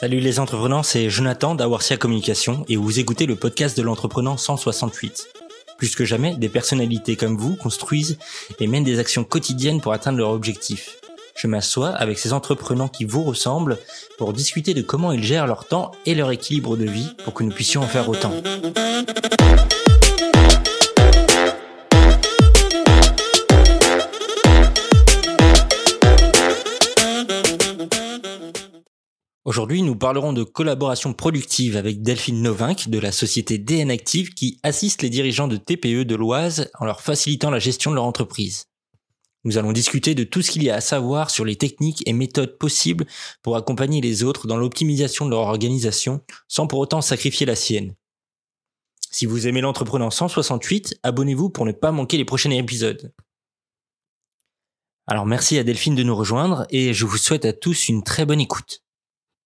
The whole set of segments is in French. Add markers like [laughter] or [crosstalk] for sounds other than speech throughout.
Salut les entrepreneurs, c'est Jonathan d'Awarsia Communication et vous écoutez le podcast de l'entrepreneur 168. Plus que jamais, des personnalités comme vous construisent et mènent des actions quotidiennes pour atteindre leur objectif. Je m'assois avec ces entrepreneurs qui vous ressemblent pour discuter de comment ils gèrent leur temps et leur équilibre de vie pour que nous puissions en faire autant. Aujourd'hui, nous parlerons de collaboration productive avec Delphine Novinck de la société DN Active qui assiste les dirigeants de TPE de l'Oise en leur facilitant la gestion de leur entreprise. Nous allons discuter de tout ce qu'il y a à savoir sur les techniques et méthodes possibles pour accompagner les autres dans l'optimisation de leur organisation sans pour autant sacrifier la sienne. Si vous aimez l'entrepreneur 168, abonnez-vous pour ne pas manquer les prochains épisodes. Alors merci à Delphine de nous rejoindre et je vous souhaite à tous une très bonne écoute.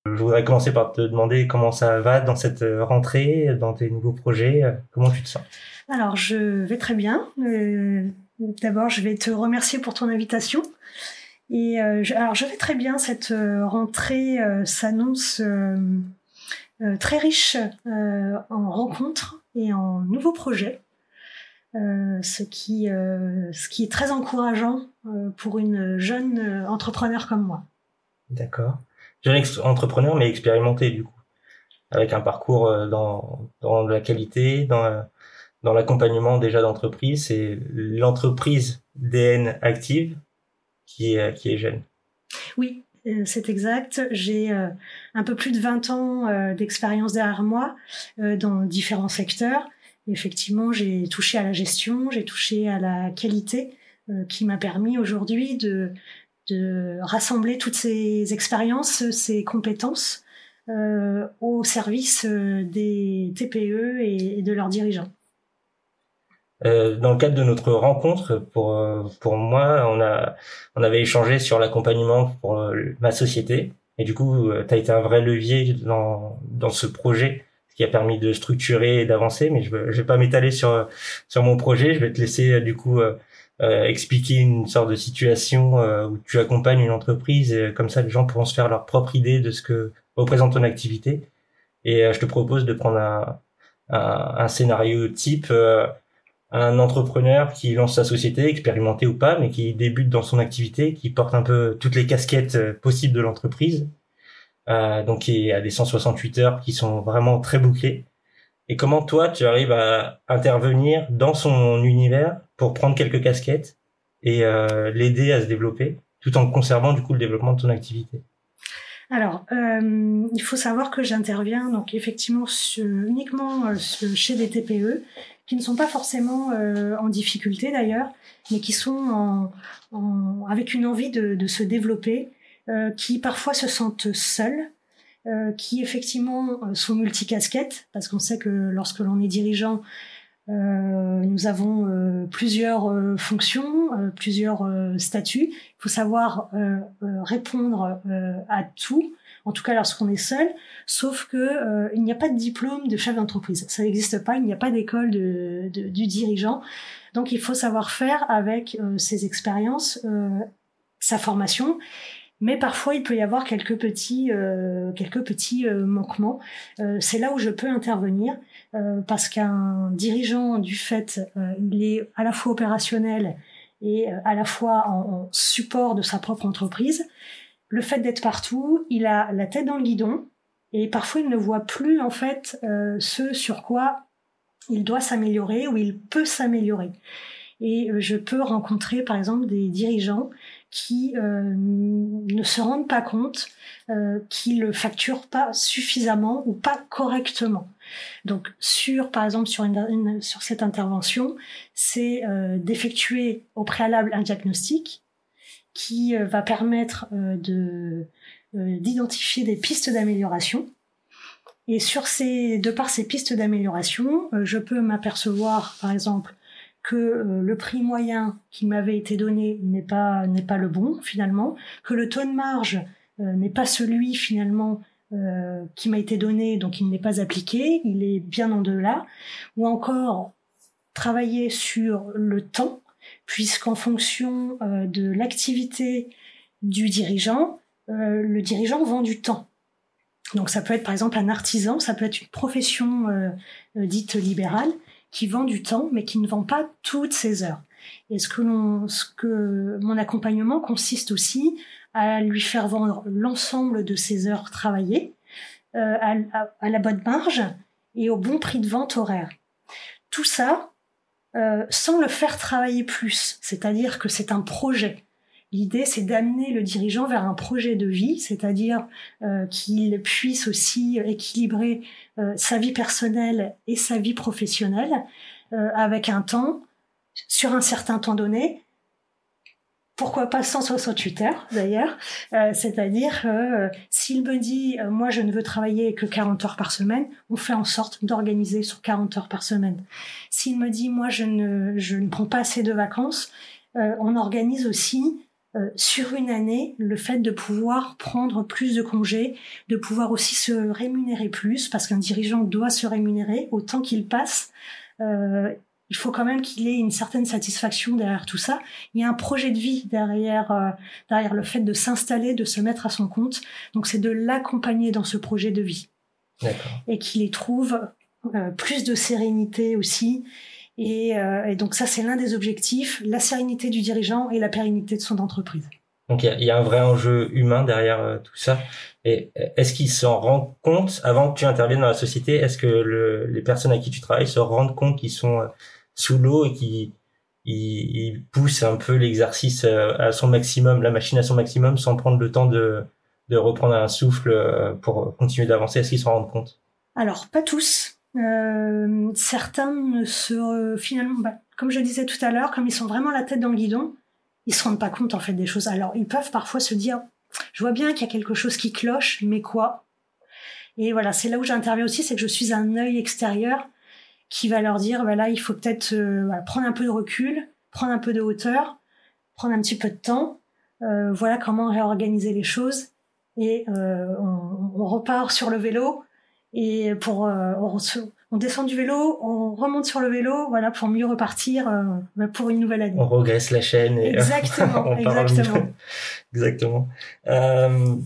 Je voudrais commencer par te demander comment ça va dans cette euh, rentrée, dans tes nouveaux projets. Euh, comment tu te sens? Alors, je vais très bien. Euh, D'abord, je vais te remercier pour ton invitation. Et euh, je, alors, je vais très bien. Cette euh, rentrée s'annonce très riche en rencontres et en nouveaux projets. ce, qui, ce qui est très encourageant pour une jeune entrepreneur comme moi. D'accord jeune entrepreneur mais expérimenté du coup, avec un parcours euh, dans, dans la qualité, dans, dans l'accompagnement déjà d'entreprise. C'est l'entreprise DN Active qui est, qui est jeune. Oui, euh, c'est exact. J'ai euh, un peu plus de 20 ans d'expérience derrière moi dans différents secteurs. Effectivement, j'ai touché à la gestion, j'ai touché à la qualité, qui m'a permis aujourd'hui de de rassembler toutes ces expériences, ces compétences euh, au service euh, des TPE et, de leurs dirigeants. Euh, dans le cadre de notre rencontre, pour pour moi, on a on avait échangé sur l'accompagnement pour ma société et du coup, tu as été un vrai levier dans dans ce projet qui a permis de structurer et d'avancer. Mais je je vais pas m'étaler sur sur mon projet. Je vais te laisser du coup expliquer une sorte de situation euh, où tu accompagnes une entreprise et comme ça les gens pourront se faire leur propre idée de ce que représente ton activité. Et euh, je te propose de prendre un, un, un scénario type un entrepreneur qui lance sa société, expérimenté ou pas, mais qui débute dans son activité, qui porte un peu toutes les casquettes possibles de l'entreprise, euh, donc qui a des 168 heures qui sont vraiment très bouclées. Et comment toi, tu arrives à intervenir dans son univers pour prendre quelques casquettes et euh, l'aider à se développer, tout en conservant du coup le développement de ton activité? Alors, euh, il faut savoir que j'interviens donc effectivement uniquement euh, chez des TPE qui ne sont pas forcément en difficulté d'ailleurs, mais qui sont en, avec une envie de, de se développer, qui parfois se sentent seuls, euh, qui effectivement euh, sont multicasquettes, parce qu'on sait que lorsque l'on est dirigeant, euh, nous avons euh, plusieurs euh, fonctions, plusieurs statuts. Il faut savoir répondre à tout, en tout cas lorsqu'on est seul. Sauf que il n'y a pas de diplôme de chef d'entreprise, ça n'existe pas. Il n'y a pas d'école de, de, du dirigeant. Donc il faut savoir faire avec ses expériences, sa formation mais parfois il peut y avoir quelques petits, euh, quelques petits euh, manquements. Euh, c'est là où je peux intervenir parce qu'un dirigeant du fait, il est à la fois opérationnel et à la fois en, support de sa propre entreprise. Le fait d'être partout, il a la tête dans le guidon et parfois il ne voit plus en fait ce sur quoi il doit s'améliorer ou il peut s'améliorer. Et je peux rencontrer par exemple des dirigeants qui euh, ne se rendent pas compte euh, qu'ils facturent pas suffisamment ou pas correctement. Donc sur par exemple sur une, sur cette intervention, c'est euh, d'effectuer au préalable un diagnostic qui euh, va permettre euh, de d'identifier des pistes d'amélioration. Et sur ces de par ces pistes d'amélioration, je peux m'apercevoir par exemple que euh, le prix moyen qui m'avait été donné n'est pas n'est pas le bon finalement, que le taux de marge euh, n'est pas celui finalement euh, qui m'a été donné, donc il n'est pas appliqué, il est bien en delà, ou encore travailler sur le temps, puisqu'en fonction de l'activité du dirigeant, le dirigeant vend du temps. Donc ça peut être par exemple un artisan, ça peut être une profession euh, euh, dite libérale qui vend du temps, mais qui ne vend pas toutes ses heures. Et ce que, ce que mon accompagnement consiste aussi à lui faire vendre l'ensemble de ses heures travaillées euh, à, à, la bonne marge et au bon prix de vente horaire. Tout ça euh, sans le faire travailler plus, c'est-à-dire que c'est un projet. L'idée, c'est d'amener le dirigeant vers un projet de vie, c'est-à-dire euh, qu'il puisse aussi équilibrer euh, sa vie personnelle et sa vie professionnelle euh, avec un temps, sur un certain temps donné, pourquoi pas 168 heures d'ailleurs, c'est-à-dire s'il me dit moi je ne veux travailler que 40 heures par semaine, on fait en sorte d'organiser sur 40 heures par semaine. S'il me dit moi je ne prends pas assez de vacances, on organise aussi sur une année le fait de pouvoir prendre plus de congés, de pouvoir aussi se rémunérer plus parce qu'un dirigeant doit se rémunérer autant qu'il passe il faut quand même qu'il ait une certaine satisfaction derrière tout ça. Il y a un projet de vie derrière, euh, derrière le fait de s'installer, de se mettre à son compte. Donc c'est de l'accompagner dans ce projet de vie. Et qu'il y trouve euh, plus de sérénité aussi. Et, euh, et donc ça, c'est l'un des objectifs, la sérénité du dirigeant et la pérennité de son entreprise. Donc il y, a un vrai enjeu humain derrière tout ça. Et est-ce qu'il s'en rend compte avant que tu interviennes dans la société? Est-ce que le, les personnes à qui tu travailles se rendent compte qu'ils sont sous l'eau et qui il, pousse un peu l'exercice euh, à son maximum, la machine à son maximum, sans prendre le temps de, de reprendre un souffle euh, pour continuer d'avancer? Est-ce qu'ils s'en rendent compte? Alors, pas tous. Euh, certains ne se finalement, bah, comme je disais tout à l'heure, comme ils sont vraiment la tête dans le guidon, ils se rendent pas compte en fait des choses. Alors, ils peuvent parfois se dire, je vois bien qu'il y a quelque chose qui cloche, mais quoi? Et voilà, c'est là où j'interviens aussi, c'est que je suis un œil extérieur qui va leur dire bah là il faut peut-être euh, prendre un peu de recul, prendre un peu de hauteur, prendre un petit peu de temps. Euh, voilà comment réorganiser les choses et euh, on, repart sur le vélo et pour euh, on, on, descend du vélo, on remonte sur le vélo, voilà pour mieux repartir euh, bah, pour une nouvelle année. On regresse la chaîne et exactement, [laughs] on exactement. [laughs] exactement.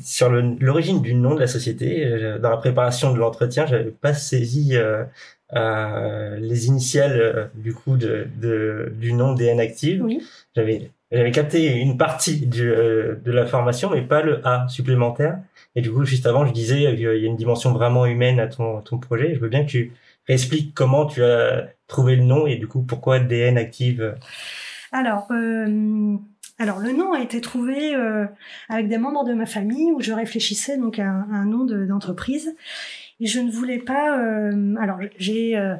sur l'origine du nom de la société, dans la préparation de l'entretien, j'avais pas saisi euh, les initiales euh, du coup de, de, du nom DN Active. Oui. J'avais j'avais capté une partie du, euh, de la formation, mais pas le A supplémentaire. Et du coup, juste avant, je disais qu'il y a une dimension vraiment humaine à ton, ton projet. Je veux bien que tu expliques comment tu as trouvé le nom et du coup pourquoi DN Active. Alors, euh, alors le nom a été trouvé euh, avec des membres de ma famille où je réfléchissais donc à, un, nom d'entreprise. Et je ne voulais pas. Euh, alors, j'ai euh,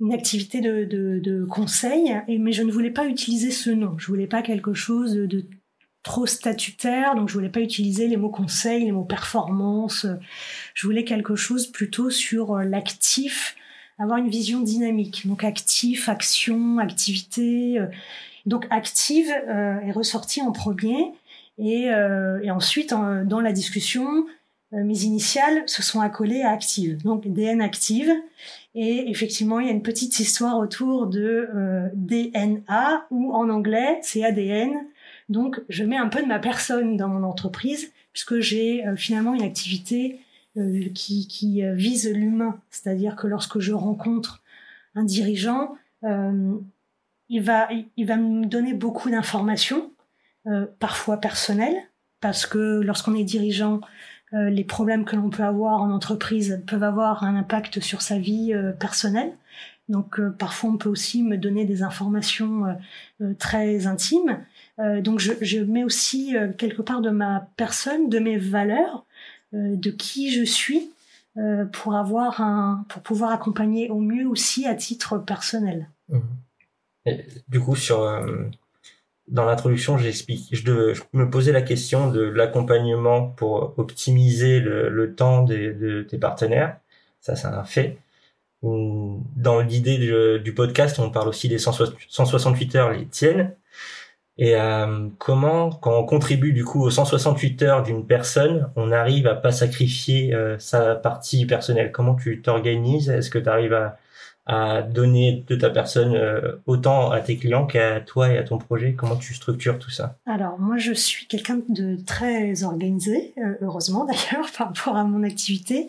une activité de, de, de, conseil, mais je ne voulais pas utiliser ce nom. Je voulais pas quelque chose de trop statutaire, donc je voulais pas utiliser les mots conseil, les mots performance. Je voulais quelque chose plutôt sur euh, l'actif, avoir une vision dynamique. Donc actif, action, activité. Donc active est ressorti en premier et, et ensuite dans la discussion, euh, mes initiales se sont accolées à Active, donc DN Active. Et effectivement, il y a une petite histoire autour de euh, DNA, ou en anglais, c'est ADN. Donc, je mets un peu de ma personne dans mon entreprise, puisque j'ai euh, finalement une activité qui, qui vise l'humain. C'est-à-dire que lorsque je rencontre un dirigeant, il, va, il va me donner beaucoup d'informations, parfois personnelles, parce que lorsqu'on est dirigeant, euh, les problèmes que l'on peut avoir en entreprise peuvent avoir un impact sur sa vie euh, personnelle. Donc euh, parfois on peut aussi me donner des informations très intimes. donc je, mets aussi quelque part de ma personne, de mes valeurs, de qui je suis, pour avoir un, pour pouvoir accompagner au mieux aussi à titre personnel. Mmh. Du coup sur dans l'introduction, j'explique, je, me posais la question de l'accompagnement pour optimiser le, temps des, de tes partenaires. Ça, c'est un fait. Dans l'idée du, podcast, on parle aussi des 168 heures, les tiennes. Et euh, comment, quand on contribue du coup aux 168 heures d'une personne, on arrive à pas sacrifier euh, sa partie personnelle? Comment tu t'organises? Est-ce que tu arrives à, à donner de ta personne euh, autant à tes clients qu'à toi et à ton projet? Comment tu structures tout ça? Alors moi je suis quelqu'un de très organisé, euh, heureusement [laughs] d'ailleurs par rapport à mon activité.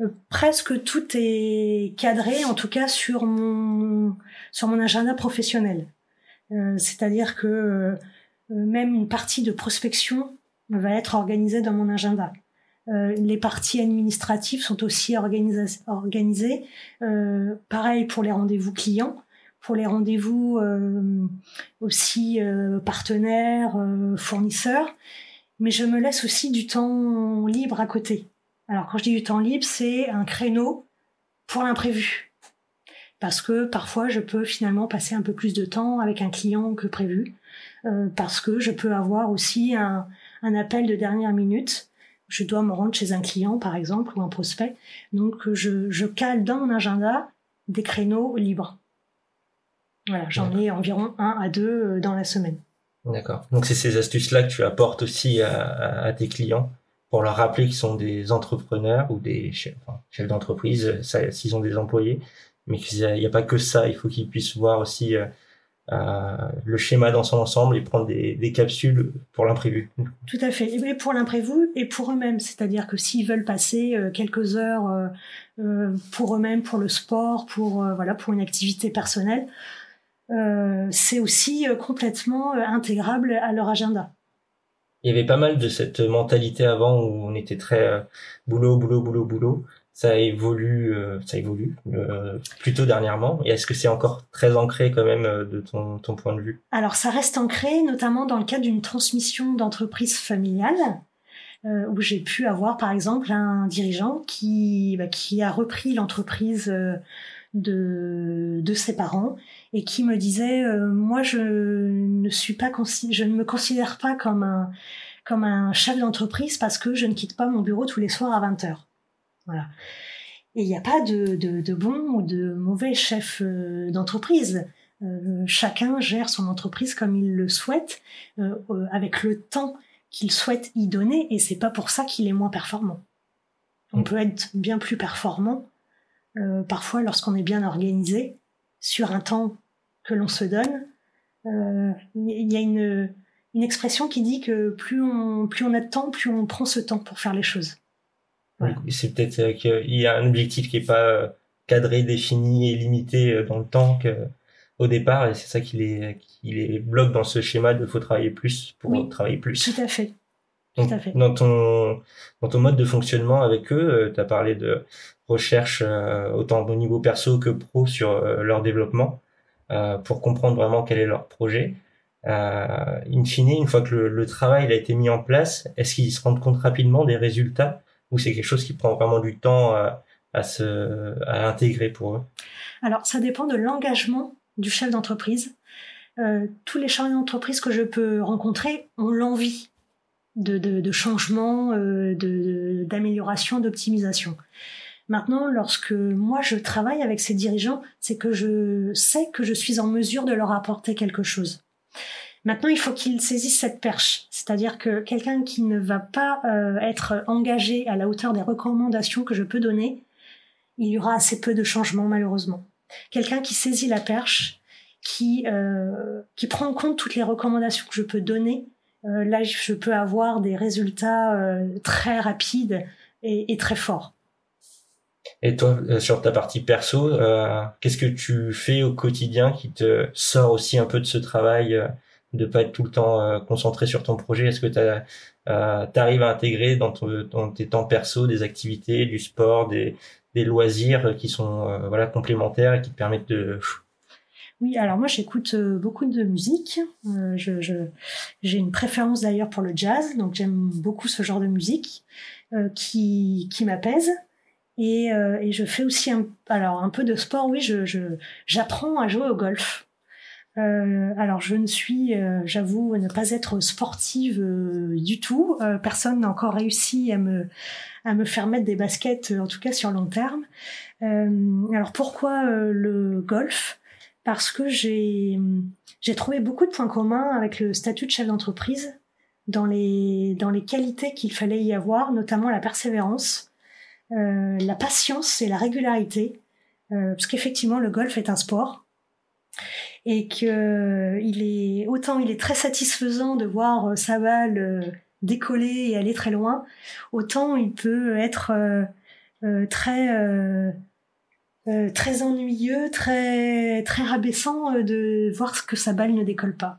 Euh, presque tout est cadré, en tout cas sur mon sur mon agenda professionnel. C'est-à-dire que même une partie de prospection va être organisée dans mon agenda. Euh, les parties administratives sont aussi organisées. Euh, pareil pour les rendez-vous clients, pour les rendez-vous euh, aussi partenaires, fournisseurs. Mais je me laisse aussi du temps libre à côté. Alors quand je dis du temps libre, c'est un créneau pour l'imprévu. Parce que parfois je peux finalement passer un peu plus de temps avec un client que prévu. parce que je peux avoir aussi un, un appel de dernière minute je dois me rendre chez un client, par exemple, ou un prospect. Donc, je, cale dans mon agenda des créneaux libres. Voilà, j'en ai environ un à deux euh, dans la semaine. D'accord. Donc, c'est ces astuces-là que tu apportes aussi à, tes clients pour leur rappeler qu'ils sont des entrepreneurs ou des chefs, d'entreprise, s'ils ont des employés, mais qu'il n'y a, pas que ça. Il faut qu'ils puissent voir aussi euh, le schéma dans son ensemble et prendre des, capsules pour l'imprévu. Tout à fait. Et pour l'imprévu et pour eux-mêmes. C'est-à-dire que s'ils veulent passer euh, quelques heures euh, euh, pour eux-mêmes, pour le sport, pour voilà, pour une activité personnelle, c'est aussi complètement intégrable à leur agenda. Il y avait pas mal de cette mentalité avant où on était très boulot, boulot, boulot, boulot ça évolue, euh, ça évolue euh, plutôt dernièrement. Et est-ce que c'est encore très ancré quand même euh, de ton, ton point de vue? Alors ça reste ancré, notamment dans le cadre d'une transmission d'entreprise familiale, où j'ai pu avoir par exemple un dirigeant qui, bah, qui a repris l'entreprise de, de ses parents et qui me disait moi je ne suis pas je ne me considère pas comme un comme un chef d'entreprise parce que je ne quitte pas mon bureau tous les soirs à 20 heures. Voilà. Et il n'y a pas de, de, bon ou de mauvais chef euh, d'entreprise. Euh, chacun gère son entreprise comme il le souhaite, euh, avec le temps qu'il souhaite y donner, et c'est pas pour ça qu'il est moins performant. On mm. peut être bien plus performant parfois lorsqu'on est bien organisé sur un temps que l'on se donne. Il y a une, une expression qui dit que plus on, plus on a de temps, plus on prend ce temps pour faire les choses. C'est peut-être euh, qu'il y a un objectif qui est pas euh, cadré, défini et limité euh, dans le temps que, au départ, et c'est ça qui les, qui les bloque dans ce schéma de faut travailler plus pour travailler plus. Tout à fait. Tout à fait. Dans ton, dans ton mode de fonctionnement avec eux, tu as parlé de recherche autant au niveau perso que pro sur leur développement pour comprendre vraiment quel est leur projet. in fine, une fois que le, travail a été mis en place, est-ce qu'ils se rendent compte rapidement des résultats ou c'est quelque chose qui prend vraiment du temps à, intégrer pour eux? Alors, ça dépend de l'engagement du chef d'entreprise. Euh, tous les chefs d'entreprise que je peux rencontrer ont l'envie de, changement, euh, d'amélioration, d'optimisation. Maintenant, lorsque moi je travaille avec ces dirigeants, c'est que je sais que je suis en mesure de leur apporter quelque chose. Maintenant, il faut qu'il saisisse cette perche, c'est-à-dire que quelqu'un qui ne va pas euh, être engagé à la hauteur des recommandations que je peux donner, il y aura assez peu de changements malheureusement. Quelqu'un qui saisit la perche, qui euh, prend en compte toutes les recommandations que je peux donner, euh, là je peux avoir des résultats très rapides et, très forts. Et toi, sur ta partie perso, qu'est-ce que tu fais au quotidien qui te sort aussi un peu de ce travail de pas être tout le temps euh, concentré sur ton projet? Est-ce que tu euh, arrives à intégrer dans, tes temps perso des activités, du sport, des, loisirs qui sont euh, voilà complémentaires et qui te permettent de oui, alors moi j'écoute beaucoup de musique. je, j'ai une préférence d'ailleurs pour le jazz, donc j'aime beaucoup ce genre de musique qui, qui m'apaise. Et, et je fais aussi un, alors un peu de sport. Oui, je, j'apprends à jouer au golf. Euh, alors je ne suis, euh, j'avoue, ne pas être sportive euh, du tout. Euh, personne n'a encore réussi à me à me faire mettre des baskets, en tout cas sur long terme. alors pourquoi le golf? Parce que j'ai j'ai trouvé beaucoup de points communs avec le statut de chef d'entreprise dans les dans les qualités qu'il fallait y avoir, notamment la persévérance, la patience et la régularité. parce qu'effectivement le golf est un sport et que il est autant il est très satisfaisant de voir sa balle décoller et aller très loin, autant il peut être très très ennuyeux, très très rabaissant de voir que sa balle ne décolle pas.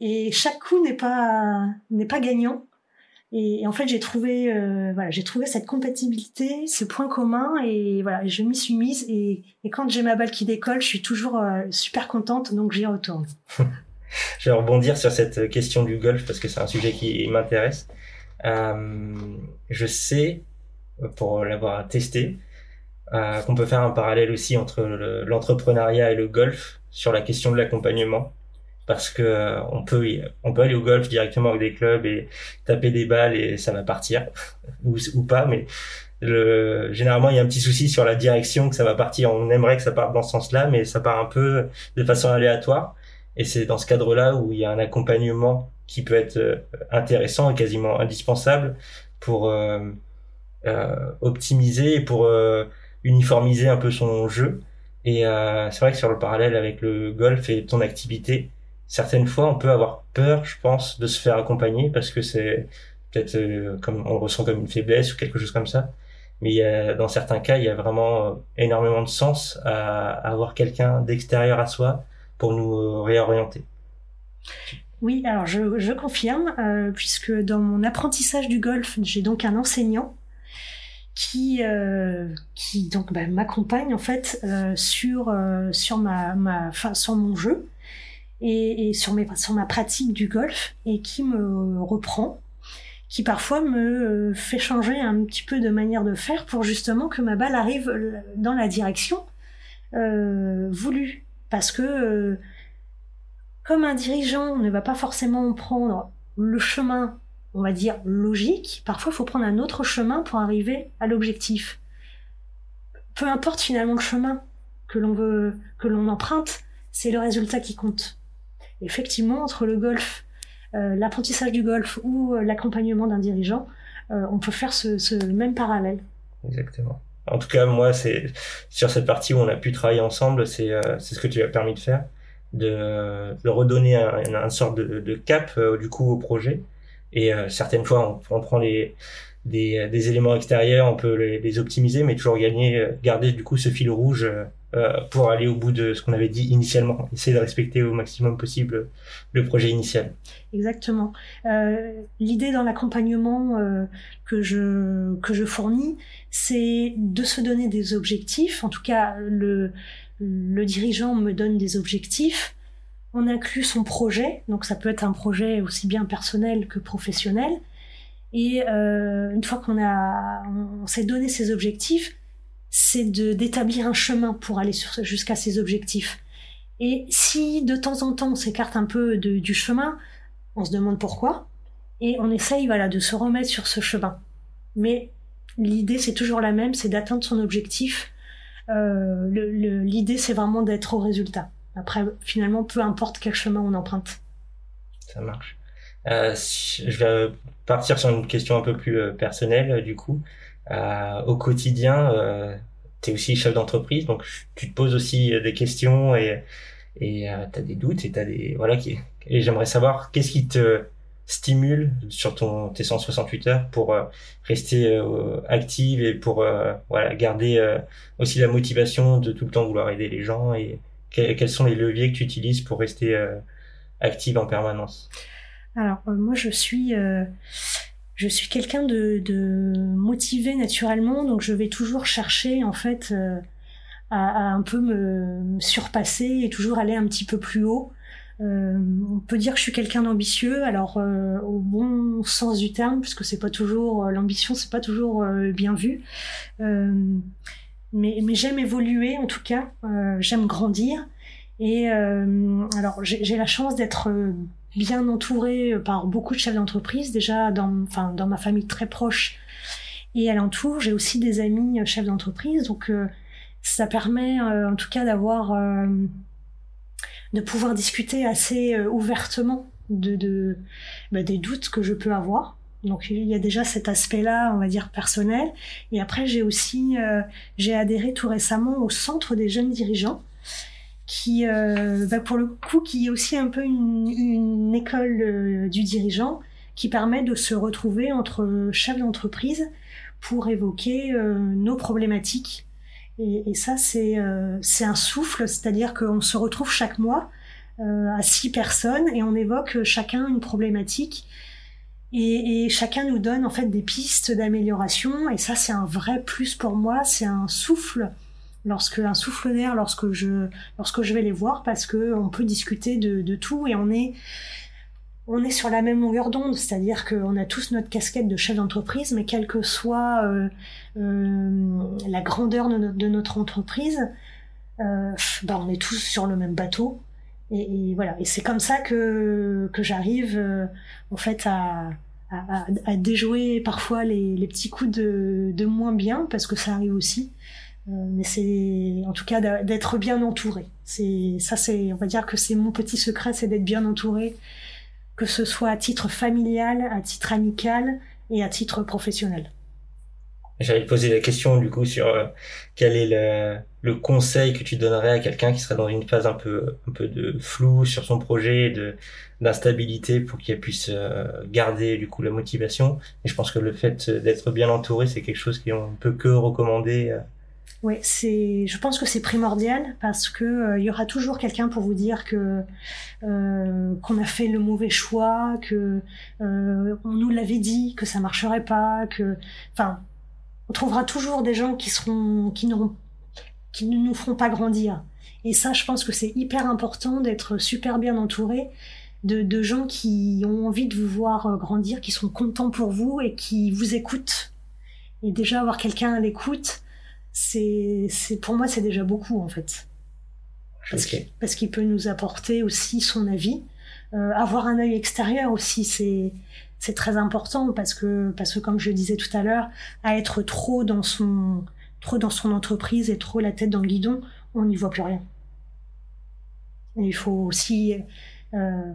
Et chaque coup n'est pas n'est pas gagnant. Et, en fait, j'ai trouvé, euh, voilà, j'ai trouvé cette compatibilité, ce point commun, et voilà, je m'y suis mise. Et, quand j'ai ma balle qui décolle, je suis toujours euh, super contente, donc j'y retourne. [laughs] je vais rebondir sur cette question du golf parce que c'est un sujet qui m'intéresse. Euh, je sais, pour l'avoir testé, euh, qu'on peut faire un parallèle aussi entre l'entrepreneuriat et le golf sur la question de l'accompagnement parce que euh, on peut on peut aller au golf directement avec des clubs et taper des balles et ça va partir [laughs] ou, ou pas mais le, généralement il y a un petit souci sur la direction que ça va partir. On aimerait que ça parte dans ce sens-là mais ça part un peu de façon aléatoire. Et c'est dans ce cadre-là où il y a un accompagnement qui peut être euh, intéressant et quasiment indispensable pour euh, euh optimiser et pour uniformiser un peu son jeu. Et c'est vrai que sur le parallèle avec le golf et ton activité certaines fois, on peut avoir peur, je pense, de se faire accompagner parce que c'est peut-être euh, comme on ressent comme une faiblesse ou quelque chose comme ça. Mais dans certains cas, il y a vraiment euh, énormément de sens à, avoir quelqu'un d'extérieur à soi pour nous euh, réorienter. Oui, alors je, je confirme, puisque dans mon apprentissage du golf, j'ai donc un enseignant qui qui donc bah, m'accompagne en fait sur sur ma ma sur mon jeu et, sur, ma pratique du golf et qui me reprend, qui parfois me euh, fait changer un petit peu de manière de faire pour justement que ma balle arrive dans la direction euh, voulue. Parce que euh, comme un dirigeant ne va pas forcément prendre le chemin, on va dire, logique, parfois il faut prendre un autre chemin pour arriver à l'objectif. Peu importe finalement le chemin que l'on veut, que l'on emprunte, c'est le résultat qui compte effectivement, entre le golf, euh, l'apprentissage du golf ou euh, l'accompagnement d'un dirigeant, euh, on peut faire ce, même parallèle. Exactement. En tout cas, moi, c'est sur cette partie où on a pu travailler ensemble, c'est ce que tu as permis de faire, de, redonner un, un, sorte de, cap du coup au projet. Et certaines fois, on, prend les des, des, éléments extérieurs, on peut les, optimiser, mais toujours gagner, garder du coup ce fil rouge euh, pour aller au bout de ce qu'on avait dit initialement, essayer de respecter au maximum possible le projet initial. Exactement. Euh, L'idée dans l'accompagnement euh, que je que je fournis, c'est de se donner des objectifs. En tout cas, le dirigeant me donne des objectifs. On inclut son projet, donc ça peut être un projet aussi bien personnel que professionnel. Et euh, une fois qu'on a, on s'est donné ces objectifs, c'est d'établir un chemin pour aller jusqu'à ses objectifs. Et si de temps en temps on s'écarte un peu du chemin, on se demande pourquoi, et on essaye voilà de se remettre sur ce chemin. Mais l'idée c'est toujours la même, c'est d'atteindre son objectif. Euh, l'idée c'est vraiment d'être au résultat. Après finalement peu importe quel chemin on emprunte. Ça marche. Euh, je vais partir sur une question un peu plus euh, personnelle du coup. Euh, au quotidien, euh, tu es aussi chef d'entreprise, donc tu te poses aussi euh, des questions et et euh, tu as des doutes et t'as des voilà qui et j'aimerais savoir qu'est-ce qui te stimule sur ton tes 168 heures pour rester active et pour voilà garder aussi la motivation de tout le temps vouloir aider les gens et quels sont les leviers que tu utilises pour rester active en permanence? Alors moi je suis je suis quelqu'un de, motivé naturellement, donc je vais toujours chercher en fait euh, à, un peu me, surpasser et toujours aller un petit peu plus haut. Euh, on peut dire que je suis quelqu'un d'ambitieux, alors euh, au bon sens du terme, puisque c'est pas toujours l'ambition, c'est pas toujours bien vu. mais j'aime évoluer en tout cas, j'aime grandir. Et alors j'ai la chance d'être bien entourée par beaucoup de chefs d'entreprise, déjà dans, enfin, dans ma famille très proche et alentour. J'ai aussi des amis euh, chefs d'entreprise, donc euh, ça permet euh, en tout cas d'avoir, de pouvoir discuter assez ouvertement de, bah, des doutes que je peux avoir. Donc il y a déjà cet aspect-là, on va dire personnel. Et après, j'ai aussi euh, j'ai adhéré tout récemment au Centre des jeunes dirigeants, qui, euh, bah, pour le coup, qui est aussi un peu une, école euh, du dirigeant, qui permet de se retrouver entre chefs d'entreprise pour évoquer euh, nos problématiques. Et, ça, c'est c'est un souffle, c'est-à-dire qu'on se retrouve chaque mois à six personnes et on évoque chacun une problématique et, et, chacun nous donne en fait des pistes d'amélioration et ça c'est un vrai plus pour moi c'est un souffle lorsque un souffle d'air lorsque je lorsque je vais les voir parce que on peut discuter de, de tout et on est on est sur la même longueur d'onde c'est-à-dire qu'on a tous notre casquette de chef d'entreprise mais quelle que soit euh, euh, la grandeur de, no de notre entreprise euh, bah on est tous sur le même bateau et, et, voilà. Et c'est comme ça que, que j'arrive, euh, en fait, à, à, à, déjouer parfois les, les petits coups de, de, moins bien, parce que ça arrive aussi. Euh, mais c'est, en tout cas, d'être bien entouré. C'est, ça, c'est, on va dire que c'est mon petit secret, c'est d'être bien entouré, que ce soit à titre familial, à titre amical et à titre professionnel. J'allais poser la question du coup sur euh, quel est le, le, conseil que tu donnerais à quelqu'un qui serait dans une phase un peu un peu de flou sur son projet, de d'instabilité pour qu'il puisse euh, garder du coup la motivation? Et je pense que le fait d'être bien entouré, c'est quelque chose qu'on peut que recommander. Oui, c'est. Je pense que c'est primordial parce que euh, il y aura toujours quelqu'un pour vous dire que euh, qu'on a fait le mauvais choix, que euh, on nous l'avait dit, que ça marcherait pas, que, enfin, on trouvera toujours des gens qui seront, qui n'auront, qui ne nous feront pas grandir. Et ça, je pense que c'est hyper important d'être super bien entouré de, de, gens qui ont envie de vous voir grandir, qui sont contents pour vous et qui vous écoutent. Et déjà avoir quelqu'un à l'écoute, c'est, c'est pour moi c'est déjà beaucoup en fait. Parce, okay. qu'il, parce qu'il peut nous apporter aussi son avis, euh, avoir un œil extérieur aussi, c'est c'est très important parce que parce que comme je le disais tout à l'heure, à être trop dans son trop dans son entreprise et trop la tête dans le guidon, on n'y voit plus rien. Et il faut aussi euh,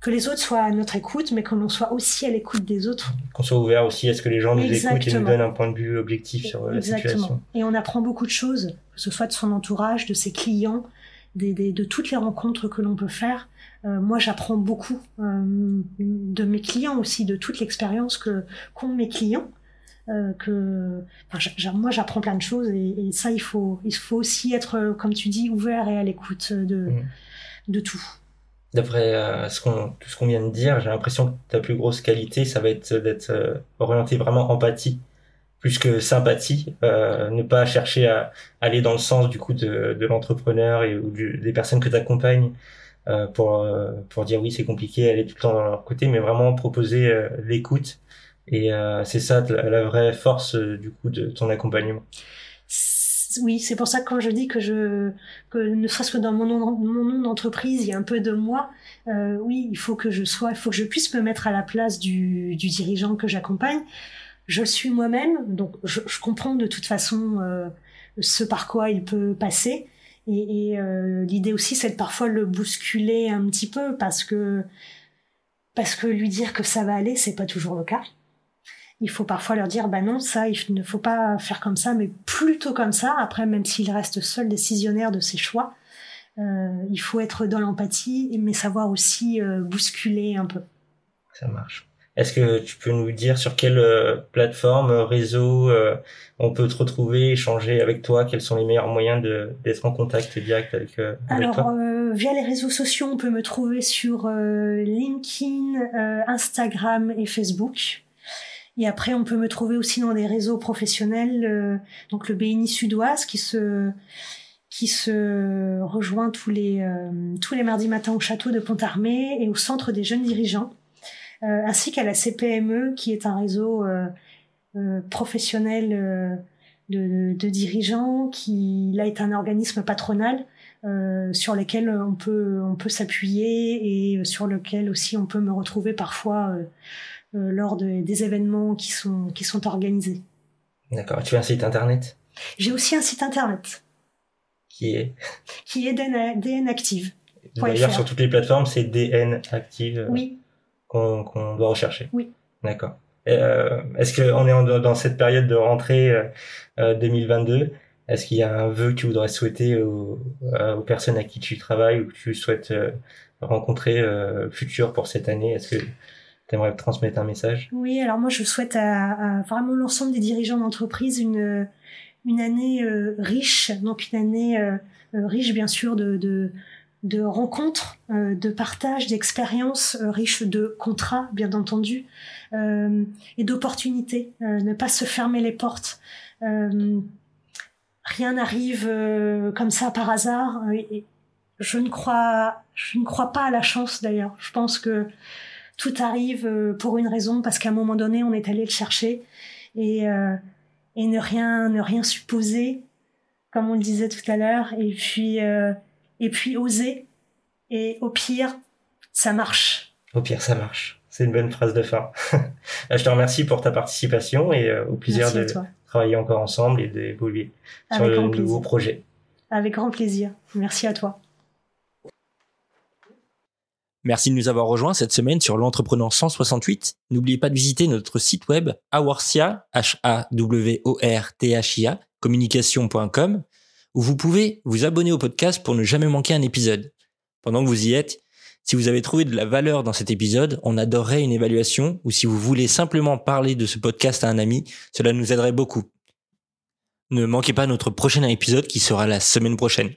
que les autres soient à notre écoute, mais que l'on soit aussi à l'écoute des autres. Qu'on soit ouvert aussi à ce que les gens nous Exactement. écoutent et nous donnent un point de vue objectif sur Exactement. la situation. Et on apprend beaucoup de choses, que ce soit de son entourage, de ses clients, des, des, de toutes les rencontres que l'on peut faire. Euh, moi, j'apprends beaucoup euh, de mes clients aussi, de toute l'expérience que qu'ont mes clients. Euh, que enfin, moi, j'apprends plein de choses et, et, ça, il faut, il faut aussi être, comme tu dis, ouvert et à l'écoute de, mmh. de tout. D'après euh, ce qu'on, tout ce qu'on vient de dire, j'ai l'impression que ta plus grosse qualité, ça va être d'être euh, orienté vraiment empathie plus que sympathie, euh, ne pas chercher à aller dans le sens du coup de, de l'entrepreneur et ou du, des personnes que tu accompagnes euh, pour euh, pour dire oui c'est compliqué, aller tout le temps dans leur côté, mais vraiment proposer euh, l'écoute et c'est ça la, la, vraie force du coup de ton accompagnement. Oui, c'est pour ça que quand je dis que je que ne serait-ce que dans mon nom, d'entreprise, il y a un peu de moi. oui, il faut que je sois, il faut que je puisse me mettre à la place du, dirigeant que j'accompagne je suis moi-même, donc je, comprends de toute façon euh, ce par quoi il peut passer. Et, et euh, l'idée aussi, c'est de parfois le bousculer un petit peu parce que parce que lui dire que ça va aller, c'est pas toujours le cas. Il faut parfois leur dire, bah non, ça, il ne faut pas faire comme ça, mais plutôt comme ça. Après, même s'il reste seul décisionnaire de ses choix, euh, il faut être dans l'empathie, mais savoir aussi euh, bousculer un peu. Ça marche. Est-ce que tu peux nous dire sur quelle euh, plateforme, réseau on peut te retrouver, échanger avec toi? Quels sont les meilleurs moyens d'être en contact direct avec, avec Alors, toi via les réseaux sociaux, on peut me trouver sur LinkedIn, Instagram et Facebook. Et après, on peut me trouver aussi dans des réseaux professionnels, donc le BNI Sudoise qui se qui se rejoint tous les tous les mardis matins au château de Pontarmé et au centre des jeunes dirigeants. Euh, ainsi qu'à la CPME, qui est un réseau euh, euh, professionnel de, de, dirigeants, qui là est un organisme patronal sur lequel on peut on peut s'appuyer et sur lequel aussi on peut me retrouver parfois lors de, des événements qui sont qui sont organisés. D'accord. Tu as un site internet? J'ai aussi un site internet. Qui est? Qui est DN, DN Active. D'ailleurs, sur toutes les plateformes, c'est DN Active. Oui, qu'on qu doit rechercher. Oui. D'accord. Est-ce qu'on est dans cette période de rentrée 2022 Est-ce qu'il y a un vœu que tu voudrais souhaiter aux, aux, personnes à qui tu travailles ou que tu souhaites rencontrer futur pour cette année? Est-ce que tu aimerais transmettre un message? Oui, alors moi je souhaite à, vraiment l'ensemble des dirigeants d'entreprise une, une année riche, donc une année riche bien sûr de, de rencontres, euh, de partage, d'expériences euh, riches de contrats, bien entendu, euh, et d'opportunités. ne pas se fermer les portes. rien n'arrive comme ça par hasard. Je ne crois, je ne crois pas à la chance d'ailleurs. Je pense que tout arrive pour une raison, parce qu'à un moment donné, on est allé le chercher et, et ne rien, ne rien supposer, comme on le disait tout à l'heure. Et puis et puis oser. Et au pire, ça marche. Au pire, ça marche. C'est une bonne phrase de fin. [laughs] Je te remercie pour ta participation et euh, au plaisir de travailler encore ensemble et d'évoluer sur le nouveau projet. Avec grand plaisir. Merci à toi. Merci de nous avoir rejoints cette semaine sur l'entrepreneur 168. N'oubliez pas de visiter notre site web awartia, h a w o r t h i a communication.com où vous pouvez vous abonner au podcast pour ne jamais manquer un épisode. Pendant que vous y êtes, si vous avez trouvé de la valeur dans cet épisode, on adorerait une évaluation ou si vous voulez simplement parler de ce podcast à un ami, cela nous aiderait beaucoup. Ne manquez pas notre prochain épisode qui sera la semaine prochaine.